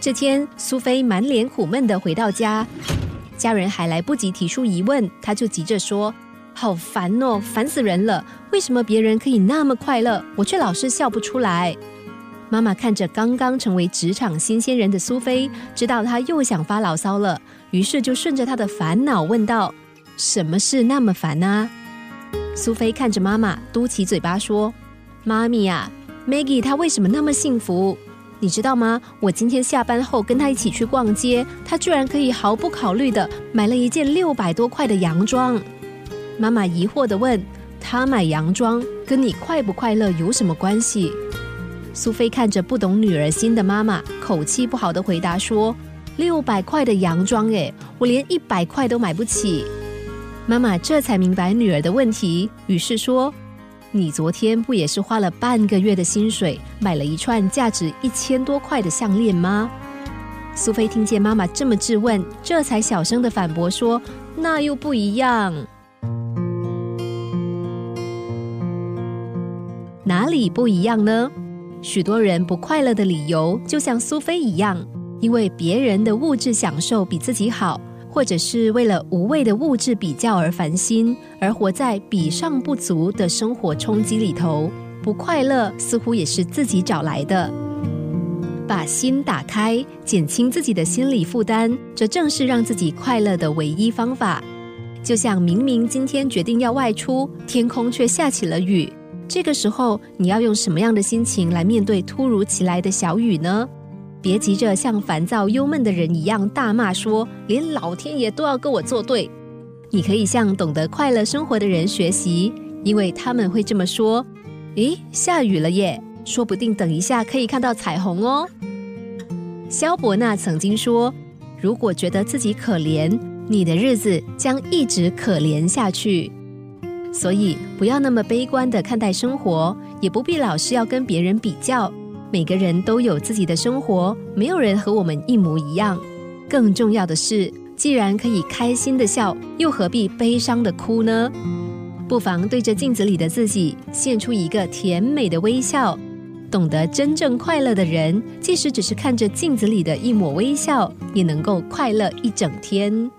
这天，苏菲满脸苦闷的回到家，家人还来不及提出疑问，她就急着说：“好烦哦，烦死人了！为什么别人可以那么快乐，我却老是笑不出来？”妈妈看着刚刚成为职场新鲜人的苏菲，知道她又想发牢骚了，于是就顺着她的烦恼问道：“什么事那么烦呢？”苏菲看着妈妈，嘟起嘴巴说：“妈咪呀，Maggie 她为什么那么幸福？你知道吗？我今天下班后跟她一起去逛街，她居然可以毫不考虑的买了一件六百多块的洋装。”妈妈疑惑的问：“她买洋装跟你快不快乐有什么关系？”苏菲看着不懂女儿心的妈妈，口气不好的回答说：“六百块的洋装，诶，我连一百块都买不起。”妈妈这才明白女儿的问题，于是说：“你昨天不也是花了半个月的薪水买了一串价值一千多块的项链吗？”苏菲听见妈妈这么质问，这才小声的反驳说：“那又不一样，哪里不一样呢？”许多人不快乐的理由，就像苏菲一样，因为别人的物质享受比自己好，或者是为了无谓的物质比较而烦心，而活在比上不足的生活冲击里头。不快乐似乎也是自己找来的。把心打开，减轻自己的心理负担，这正是让自己快乐的唯一方法。就像明明今天决定要外出，天空却下起了雨。这个时候，你要用什么样的心情来面对突如其来的小雨呢？别急着像烦躁忧闷的人一样大骂说：“连老天爷都要跟我作对。”你可以向懂得快乐生活的人学习，因为他们会这么说：“诶，下雨了耶，说不定等一下可以看到彩虹哦。”萧伯纳曾经说：“如果觉得自己可怜，你的日子将一直可怜下去。”所以，不要那么悲观的看待生活，也不必老是要跟别人比较。每个人都有自己的生活，没有人和我们一模一样。更重要的是，既然可以开心的笑，又何必悲伤的哭呢？不妨对着镜子里的自己，献出一个甜美的微笑。懂得真正快乐的人，即使只是看着镜子里的一抹微笑，也能够快乐一整天。